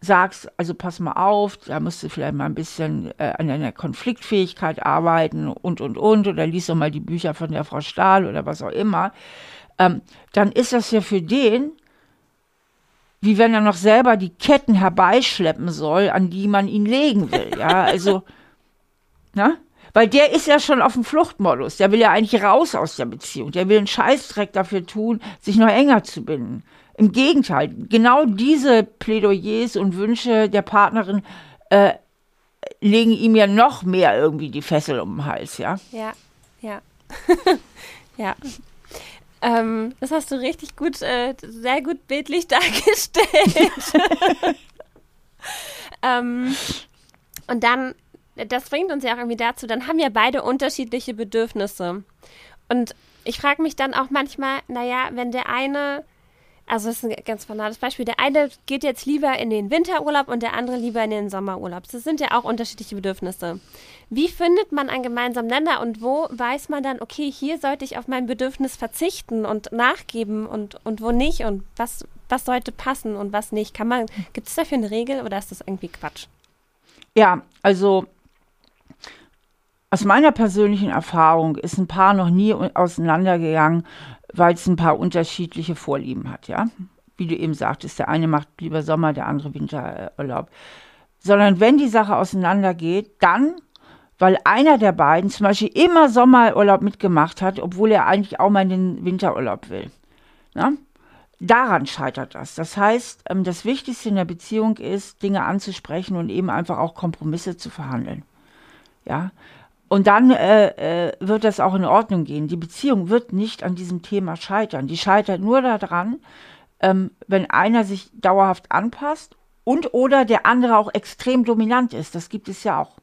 sagst, also pass mal auf, da musst du vielleicht mal ein bisschen äh, an deiner Konfliktfähigkeit arbeiten und, und, und, oder liest doch mal die Bücher von der Frau Stahl oder was auch immer, ähm, dann ist das ja für den, wie wenn er noch selber die Ketten herbeischleppen soll, an die man ihn legen will. Ja, <laughs> also, na? Weil der ist ja schon auf dem Fluchtmodus. Der will ja eigentlich raus aus der Beziehung. Der will einen Scheißdreck dafür tun, sich noch enger zu binden. Im Gegenteil, genau diese Plädoyers und Wünsche der Partnerin äh, legen ihm ja noch mehr irgendwie die Fessel um den Hals, ja? Ja, ja. <laughs> ja. Ähm, das hast du richtig gut, äh, sehr gut bildlich <laughs> dargestellt. <laughs> ähm, und dann, das bringt uns ja auch irgendwie dazu, dann haben wir beide unterschiedliche Bedürfnisse. Und ich frage mich dann auch manchmal, naja, wenn der eine also das ist ein ganz banales Beispiel. Der eine geht jetzt lieber in den Winterurlaub und der andere lieber in den Sommerurlaub. Das sind ja auch unterschiedliche Bedürfnisse. Wie findet man einen gemeinsamen Nenner und wo weiß man dann, okay, hier sollte ich auf mein Bedürfnis verzichten und nachgeben und, und wo nicht und was, was sollte passen und was nicht? Kann man, gibt es dafür eine Regel oder ist das irgendwie Quatsch? Ja, also aus meiner persönlichen Erfahrung ist ein Paar noch nie auseinandergegangen, weil es ein paar unterschiedliche Vorlieben hat, ja. Wie du eben sagtest, der eine macht lieber Sommer, der andere Winterurlaub. Sondern wenn die Sache auseinandergeht, dann, weil einer der beiden zum Beispiel immer Sommerurlaub mitgemacht hat, obwohl er eigentlich auch mal in den Winterurlaub will. Ja? Daran scheitert das. Das heißt, ähm, das Wichtigste in der Beziehung ist, Dinge anzusprechen und eben einfach auch Kompromisse zu verhandeln. Ja, und dann äh, äh, wird das auch in Ordnung gehen. Die Beziehung wird nicht an diesem Thema scheitern. Die scheitert nur daran, ähm, wenn einer sich dauerhaft anpasst und oder der andere auch extrem dominant ist. Das gibt es ja auch.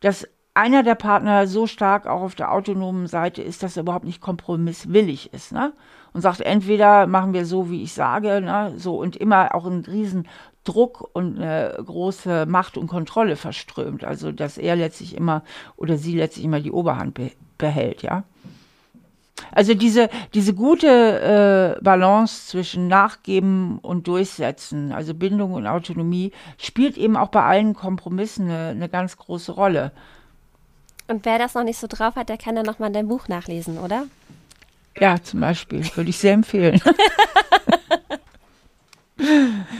Dass einer der Partner so stark auch auf der autonomen Seite ist, dass er überhaupt nicht kompromisswillig ist. Ne? Und sagt, entweder machen wir so, wie ich sage, ne? so und immer auch einen riesen Druck und eine große Macht und Kontrolle verströmt. Also dass er letztlich immer oder sie letztlich immer die Oberhand be behält, ja. Also diese, diese gute äh, Balance zwischen Nachgeben und Durchsetzen, also Bindung und Autonomie, spielt eben auch bei allen Kompromissen eine, eine ganz große Rolle. Und wer das noch nicht so drauf hat, der kann dann nochmal dein Buch nachlesen, oder? Ja, zum Beispiel. Würde ich sehr empfehlen. <laughs>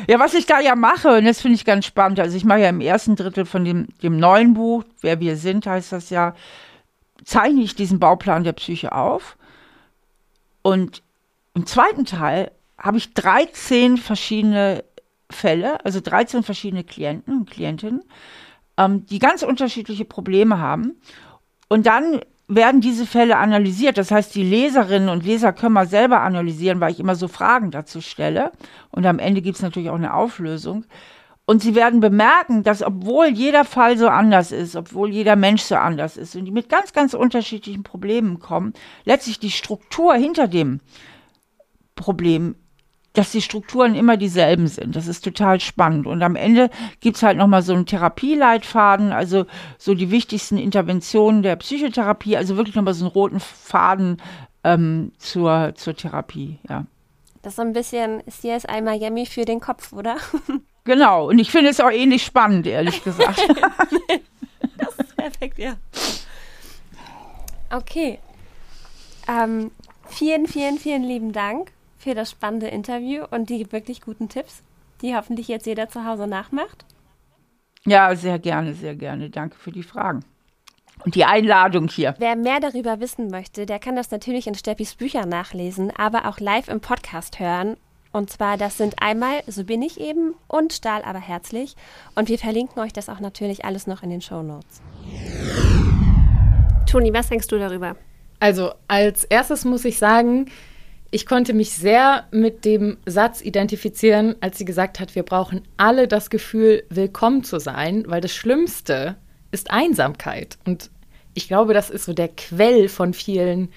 Ja, was ich da ja mache, und das finde ich ganz spannend, also ich mache ja im ersten Drittel von dem, dem neuen Buch, Wer wir sind, heißt das ja, zeichne ich diesen Bauplan der Psyche auf. Und im zweiten Teil habe ich 13 verschiedene Fälle, also 13 verschiedene Klienten und Klientinnen, ähm, die ganz unterschiedliche Probleme haben. Und dann werden diese Fälle analysiert. Das heißt, die Leserinnen und Leser können mal selber analysieren, weil ich immer so Fragen dazu stelle. Und am Ende gibt es natürlich auch eine Auflösung. Und sie werden bemerken, dass obwohl jeder Fall so anders ist, obwohl jeder Mensch so anders ist und die mit ganz, ganz unterschiedlichen Problemen kommen, letztlich die Struktur hinter dem Problem dass die Strukturen immer dieselben sind. Das ist total spannend. Und am Ende gibt es halt nochmal so einen Therapieleitfaden, also so die wichtigsten Interventionen der Psychotherapie, also wirklich nochmal so einen roten Faden ähm, zur, zur Therapie, ja. Das ist so ein bisschen CSI Miami für den Kopf, oder? <laughs> Genau, und ich finde es auch ähnlich spannend, ehrlich gesagt. <laughs> <laughs> das ist perfekt, ja. Okay. Ähm, vielen, vielen, vielen lieben Dank für das spannende Interview und die wirklich guten Tipps, die hoffentlich jetzt jeder zu Hause nachmacht. Ja, sehr gerne, sehr gerne. Danke für die Fragen. Und die Einladung hier. Wer mehr darüber wissen möchte, der kann das natürlich in Steffis Büchern nachlesen, aber auch live im Podcast hören. Und zwar, das sind einmal So bin ich eben und Stahl aber herzlich. Und wir verlinken euch das auch natürlich alles noch in den Show Notes. Toni, was denkst du darüber? Also, als erstes muss ich sagen, ich konnte mich sehr mit dem Satz identifizieren, als sie gesagt hat, wir brauchen alle das Gefühl, willkommen zu sein, weil das Schlimmste ist Einsamkeit. Und ich glaube, das ist so der Quell von vielen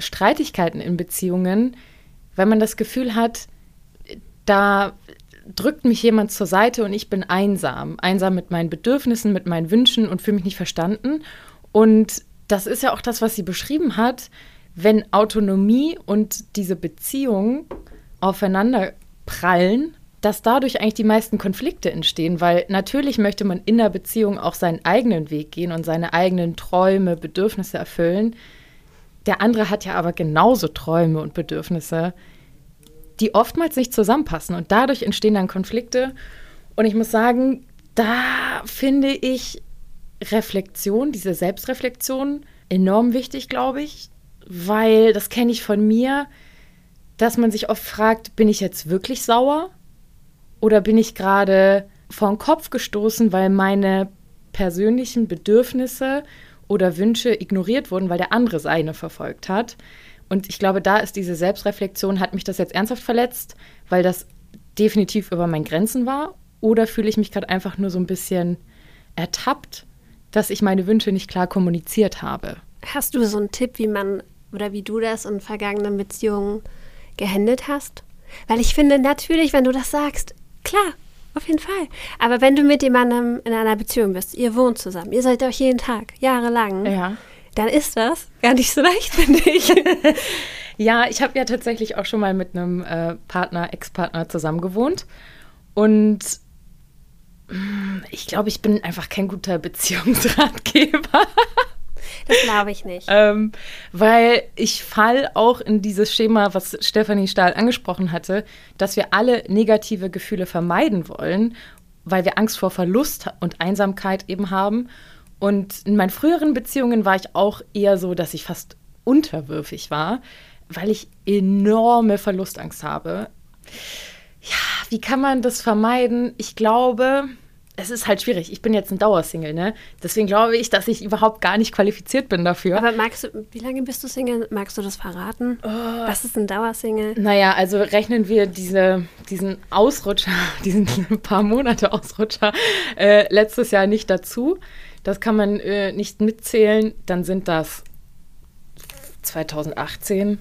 Streitigkeiten in Beziehungen, weil man das Gefühl hat, da drückt mich jemand zur Seite und ich bin einsam. Einsam mit meinen Bedürfnissen, mit meinen Wünschen und fühle mich nicht verstanden. Und das ist ja auch das, was sie beschrieben hat wenn Autonomie und diese Beziehung aufeinander prallen, dass dadurch eigentlich die meisten Konflikte entstehen, weil natürlich möchte man in der Beziehung auch seinen eigenen Weg gehen und seine eigenen Träume, Bedürfnisse erfüllen. Der andere hat ja aber genauso Träume und Bedürfnisse, die oftmals nicht zusammenpassen und dadurch entstehen dann Konflikte. Und ich muss sagen, da finde ich Reflexion, diese Selbstreflexion enorm wichtig, glaube ich weil das kenne ich von mir, dass man sich oft fragt, bin ich jetzt wirklich sauer oder bin ich gerade vor den Kopf gestoßen, weil meine persönlichen Bedürfnisse oder Wünsche ignoriert wurden, weil der andere seine verfolgt hat. Und ich glaube, da ist diese Selbstreflexion, hat mich das jetzt ernsthaft verletzt, weil das definitiv über meinen Grenzen war? Oder fühle ich mich gerade einfach nur so ein bisschen ertappt, dass ich meine Wünsche nicht klar kommuniziert habe? Hast du so einen Tipp, wie man oder wie du das in vergangenen Beziehungen gehandelt hast? Weil ich finde natürlich, wenn du das sagst, klar, auf jeden Fall. Aber wenn du mit jemandem in einer Beziehung bist, ihr wohnt zusammen, ihr seid euch jeden Tag, jahrelang, ja. dann ist das gar nicht so leicht, <laughs> finde ich. <laughs> ja, ich habe ja tatsächlich auch schon mal mit einem äh, Partner, Ex-Partner zusammen gewohnt. Und Ich glaube, ich bin einfach kein guter <laughs> Beziehungsratgeber. Das glaube ich nicht. ähm, weil ich fall auch in dieses Schema, was Stefanie Stahl angesprochen hatte, dass wir alle negative Gefühle vermeiden wollen, weil wir Angst vor Verlust und Einsamkeit eben haben. Und in meinen früheren Beziehungen war ich auch eher so, dass ich fast unterwürfig war, weil ich enorme Verlustangst habe. Ja, wie kann man das vermeiden? Ich glaube, es ist halt schwierig. Ich bin jetzt ein Dauersingle, ne? Deswegen glaube ich, dass ich überhaupt gar nicht qualifiziert bin dafür. Aber magst du, wie lange bist du Single? Magst du das verraten? Oh. Was ist ein Dauersingle? Naja, also rechnen wir diese, diesen Ausrutscher, <laughs> diesen paar Monate Ausrutscher äh, letztes Jahr nicht dazu. Das kann man äh, nicht mitzählen. Dann sind das 2018,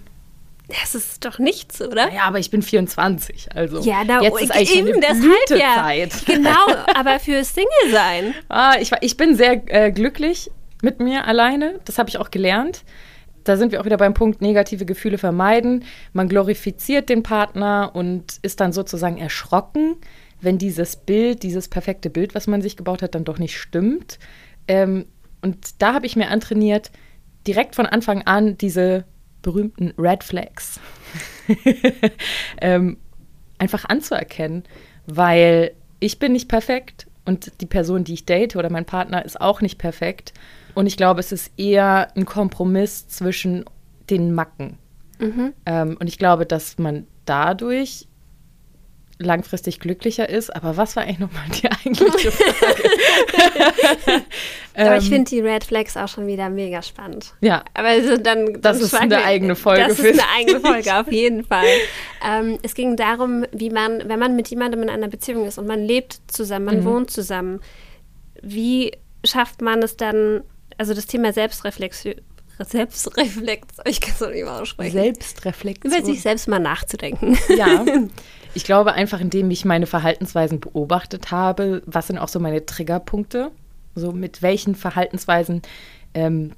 Das ist doch nichts, oder? Ja, aber ich bin 24, also Ja, da jetzt ist eigentlich eben schon ja. Blütezeit. <laughs> Genau, <laughs> aber für Single sein. Ah, ich, ich bin sehr äh, glücklich mit mir alleine. Das habe ich auch gelernt. Da sind wir auch wieder beim Punkt negative Gefühle vermeiden. Man glorifiziert den Partner und ist dann sozusagen erschrocken, wenn dieses Bild, dieses perfekte Bild, was man sich gebaut hat, dann doch nicht stimmt. Ähm, und da habe ich mir antrainiert, direkt von Anfang an diese berühmten Red Flags <laughs> ähm, einfach anzuerkennen, weil ich bin nicht perfekt und die Person, die ich date oder mein Partner ist auch nicht perfekt. Und ich glaube, es ist eher ein Kompromiss zwischen den Macken. Ähm, und ich glaube, dass man dadurch langfristig glücklicher ist. Aber was war eigentlich nochmal die eigentliche Frage? <laughs> Aber ich Ähm, finde die Red Flags auch schon wieder mega spannend. ja, Aber also dann, Das ist eine wir- eigene Folge Das ist eine eigene Folge, auf jeden Fall. Ähm, es ging darum, wie man, wenn man mit jemandem in einer Beziehung ist und man lebt zusammen, Mhm. man wohnt zusammen, wie schafft man es dann, also das Thema Selbstreflexion, Selbstreflexion, <laughs> ich kann es noch nicht mal aussprechen, Selbstreflexion. über sich selbst mal nachzudenken. Ja, <laughs> ich glaube einfach, indem ich meine Verhaltensweisen beobachtet habe, was sind auch so meine Triggerpunkte? So mit welchen Verhaltensweisen ähm,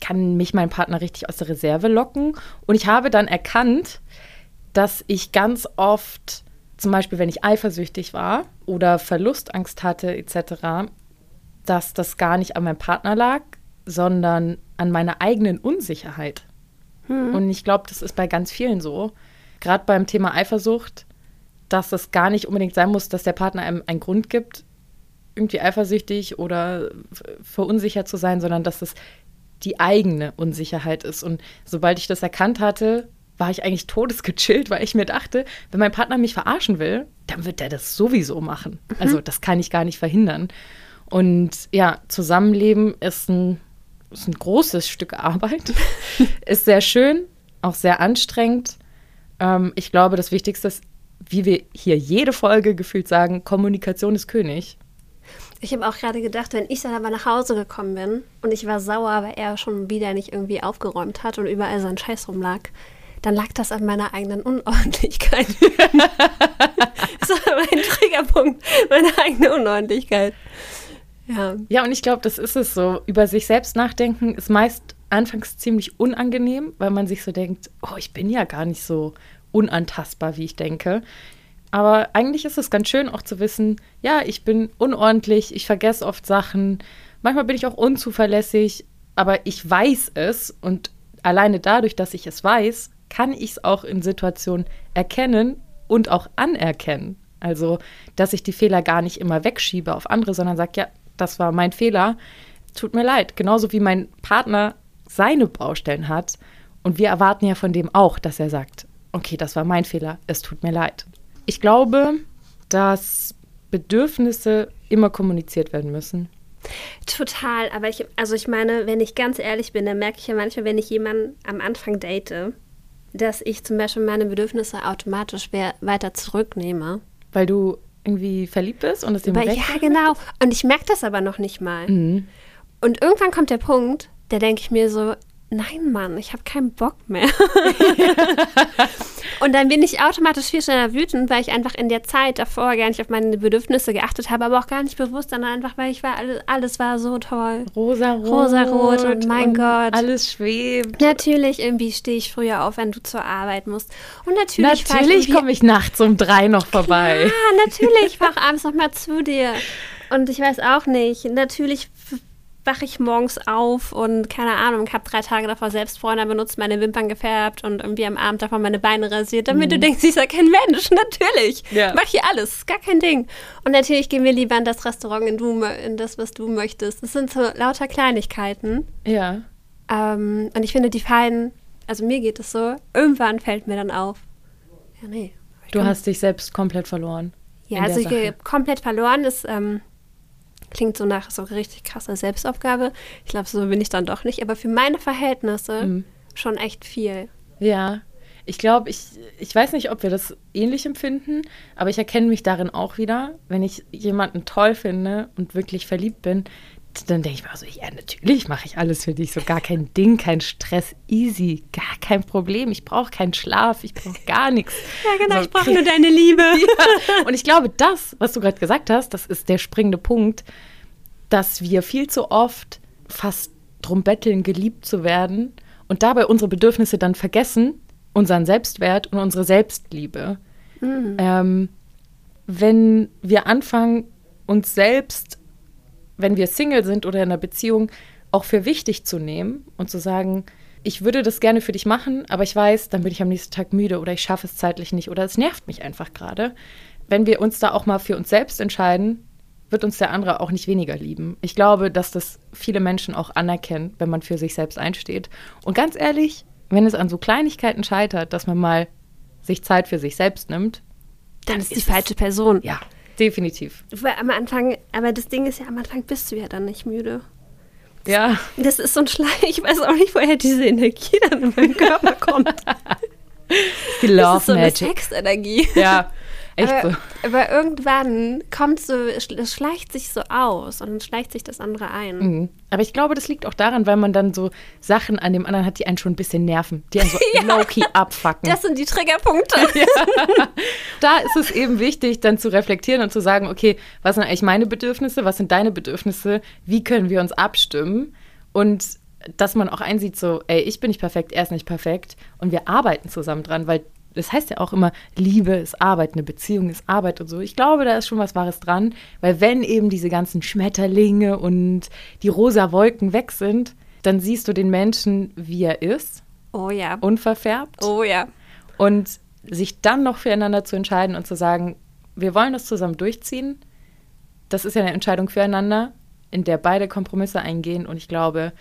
kann mich mein Partner richtig aus der Reserve locken? Und ich habe dann erkannt, dass ich ganz oft, zum Beispiel wenn ich eifersüchtig war oder Verlustangst hatte etc., dass das gar nicht an meinem Partner lag, sondern an meiner eigenen Unsicherheit. Und ich glaube, das ist bei ganz vielen so. Gerade beim Thema Eifersucht, dass es gar nicht unbedingt sein muss, dass der Partner einem einen Grund gibt, irgendwie eifersüchtig oder verunsichert zu sein, sondern dass es die eigene Unsicherheit ist. Und sobald ich das erkannt hatte, war ich eigentlich todesgechillt, weil ich mir dachte, wenn mein Partner mich verarschen will, dann wird der das sowieso machen. Also das kann ich gar nicht verhindern. Und ja, Zusammenleben ist ein, ist ein großes Stück Arbeit. <laughs> ist sehr schön, auch sehr anstrengend. Ähm, ich glaube, das Wichtigste ist, wie wir hier jede Folge gefühlt sagen, Kommunikation ist König. Ich habe auch gerade gedacht, wenn ich dann aber nach Hause gekommen bin und ich war sauer, weil er schon wieder nicht irgendwie aufgeräumt hat und überall sein Scheiß rumlag, dann lag das an meiner eigenen Unordentlichkeit. <laughs> das war mein Triggerpunkt, meine eigene Unordentlichkeit. Ja. Ja, und ich glaube, das ist es so. Über sich selbst nachdenken ist meist anfangs ziemlich unangenehm, weil man sich so denkt, oh, ich bin ja gar nicht so unantastbar, wie ich denke. Aber eigentlich ist es ganz schön auch zu wissen, ja, ich bin unordentlich, ich vergesse oft Sachen, manchmal bin ich auch unzuverlässig, aber ich weiß es und alleine dadurch, dass ich es weiß, kann ich es auch in Situationen erkennen und auch anerkennen. Also, dass ich die Fehler gar nicht immer wegschiebe auf andere, sondern sage, ja, das war mein Fehler, tut mir leid. Genauso wie mein Partner seine Baustellen hat. Und wir erwarten ja von dem auch, dass er sagt, okay, das war mein Fehler, es tut mir leid. Ich glaube, dass Bedürfnisse immer kommuniziert werden müssen. Total, aber ich, also ich meine, wenn ich ganz ehrlich bin, dann merke ich ja manchmal, wenn ich jemanden am Anfang date, dass ich zum Beispiel meine Bedürfnisse automatisch weiter zurücknehme. Weil du irgendwie verliebt bist und es dem recht ja, genau. Und ich merke das aber noch nicht mal. Und irgendwann kommt der Punkt, da denke ich mir so, nein, Mann, ich habe keinen Bock mehr. <laughs> Und dann bin ich automatisch viel schneller wütend, weil ich einfach in der Zeit davor gar nicht auf meine Bedürfnisse geachtet habe, aber auch gar nicht bewusst, sondern einfach, weil ich war, alles, alles war so toll. Rosarot. Rosarot und mein Gott. Alles schwebt. Natürlich, irgendwie stehe ich früher auf, wenn du zur Arbeit musst. Und natürlich, Natürlich komme ich nachts um drei noch vorbei. Ah, natürlich, ich fahre abends noch mal zu dir. Und ich weiß auch nicht, natürlich wache ich morgens auf und keine Ahnung, habe drei Tage davor Selbstbräuner benutzt, meine Wimpern gefärbt und irgendwie am Abend davor meine Beine rasiert, damit du denkst, ich sei kein Mensch. <laughs> Natürlich. Ja. Mach hier alles, gar kein Ding. Und natürlich gehen wir lieber in das Restaurant, in, du, in das, was du möchtest. Das sind so lauter Kleinigkeiten. Ja. Ähm, und ich finde, die fallen, also mir geht es so, irgendwann fällt mir dann auf. Ja, nee. Du hast dich selbst komplett verloren. ja, also ich, Sache. komplett verloren ist, ähm, klingt so nach so richtig krasser Selbstaufgabe. Ich glaube, so bin ich dann doch nicht, aber für meine Verhältnisse Mhm. schon echt viel. Ja, ich glaube, ich, ich weiß nicht, ob wir das ähnlich empfinden, aber ich erkenne mich darin auch wieder. Wenn ich jemanden toll finde und wirklich verliebt bin, dann denke ich mir so, ja, natürlich mache ich alles für dich. So gar kein Ding, kein Stress, easy, gar kein Problem. Ich brauche keinen Schlaf, ich brauche gar nichts. Ja, genau, So, ich brauche nur deine Liebe. <laughs> ja. Und ich glaube, das, was du gerade gesagt hast, das ist der springende Punkt, dass wir viel zu oft fast drum betteln, geliebt zu werden und dabei unsere Bedürfnisse dann vergessen, unseren Selbstwert und unsere Selbstliebe. Ähm, wenn wir anfangen, uns selbst, wenn wir Single sind oder in einer Beziehung, auch für wichtig zu nehmen und zu sagen, ich würde das gerne für dich machen, aber ich weiß, dann bin ich am nächsten Tag müde oder ich schaffe es zeitlich nicht oder es nervt mich einfach gerade. Wenn wir uns da auch mal für uns selbst entscheiden, wird uns der andere auch nicht weniger lieben. Ich glaube, dass das viele Menschen auch anerkennen, wenn man für sich selbst einsteht. Und ganz ehrlich, wenn es an so Kleinigkeiten scheitert, dass man mal sich Zeit für sich selbst nimmt, Dann ist die falsche Person. Ja, definitiv. Weil am Anfang, aber das Ding ist ja, am Anfang bist du ja dann nicht müde. Ja, Das ist so ein Schleich. Ich weiß auch nicht, woher diese Energie dann in meinen Körper kommt. die Das Love ist so eine Magic. Sexenergie. Ja, echt aber, so. aber irgendwann kommt so, es schleicht sich so aus und dann schleicht sich das andere ein. Mhm. Aber ich glaube, das liegt auch daran, weil man dann so Sachen an dem anderen hat, die einen schon ein bisschen nerven, die einen so <laughs> low-key abfacken. Das sind die Triggerpunkte. <laughs> da ist es eben wichtig, dann zu reflektieren und zu sagen, okay, was sind eigentlich meine Bedürfnisse, was sind deine Bedürfnisse, wie können wir uns abstimmen und dass man auch einsieht, so, ey, ich bin nicht perfekt, er ist nicht perfekt und wir arbeiten zusammen dran, weil das heißt ja auch immer, Liebe ist Arbeit, eine Beziehung ist Arbeit und so. Ich glaube, da ist schon was Wahres dran, weil wenn eben diese ganzen Schmetterlinge und die rosa Wolken weg sind, dann siehst du den Menschen, wie er ist, Oh ja. unverfärbt Oh ja. und sich dann noch füreinander zu entscheiden und zu sagen, wir wollen das zusammen durchziehen, das ist ja eine Entscheidung füreinander, in der beide Kompromisse eingehen. Und ich glaube,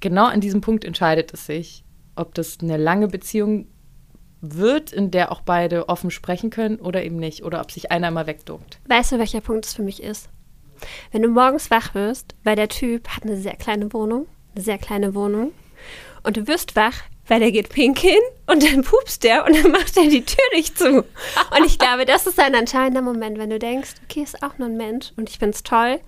genau an diesem Punkt entscheidet es sich, ob das eine lange Beziehung wird, in der auch beide offen sprechen können oder eben nicht. Oder ob sich einer immer wegduckt. Weißt du, welcher Punkt es für mich ist? Wenn du morgens wach wirst, weil der Typ hat eine sehr kleine Wohnung, eine sehr kleine Wohnung, und du wirst wach, weil der geht pinkeln und dann pupst der und dann macht er die Tür nicht zu. Und ich glaube, das ist ein entscheidender Moment, wenn du denkst, okay, ist auch nur ein Mensch und ich find's toll.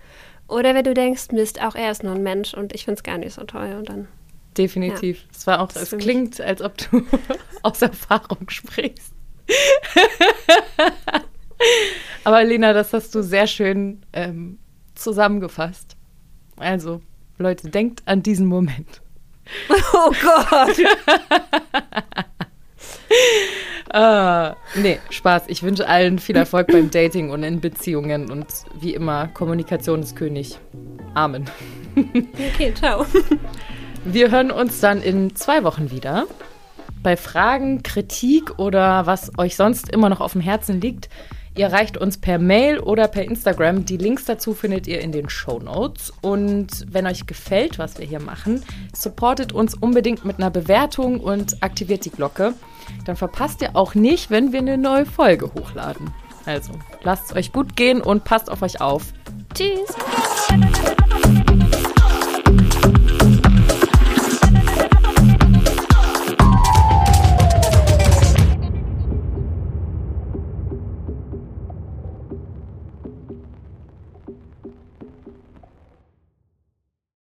Oder wenn du denkst, Mist, auch er ist nur ein Mensch und ich find's gar nicht so toll. Und dann, Definitiv. Es war auch, Das es klingt, als ob du <laughs> aus Erfahrung sprichst. <laughs> Aber Lena, das hast du sehr schön ähm, zusammengefasst. Also, Leute, denkt an diesen Moment. <laughs> oh Gott. Ah, nee, Spaß. Ich wünsche allen viel Erfolg beim Dating und in Beziehungen und wie immer, Kommunikation ist König. Amen. Okay, ciao. Wir hören uns dann in zwei Wochen wieder. Bei Fragen, Kritik oder was euch sonst immer noch auf dem Herzen liegt, ihr reicht uns per Mail oder per Instagram. Die Links dazu findet ihr in den Show Notes. Und wenn euch gefällt, was wir hier machen, supportet uns unbedingt mit einer Bewertung und aktiviert die Glocke. Dann verpasst ihr auch nicht, wenn wir eine neue Folge hochladen. Also, lasst es euch gut gehen und passt auf euch auf. Tschüss.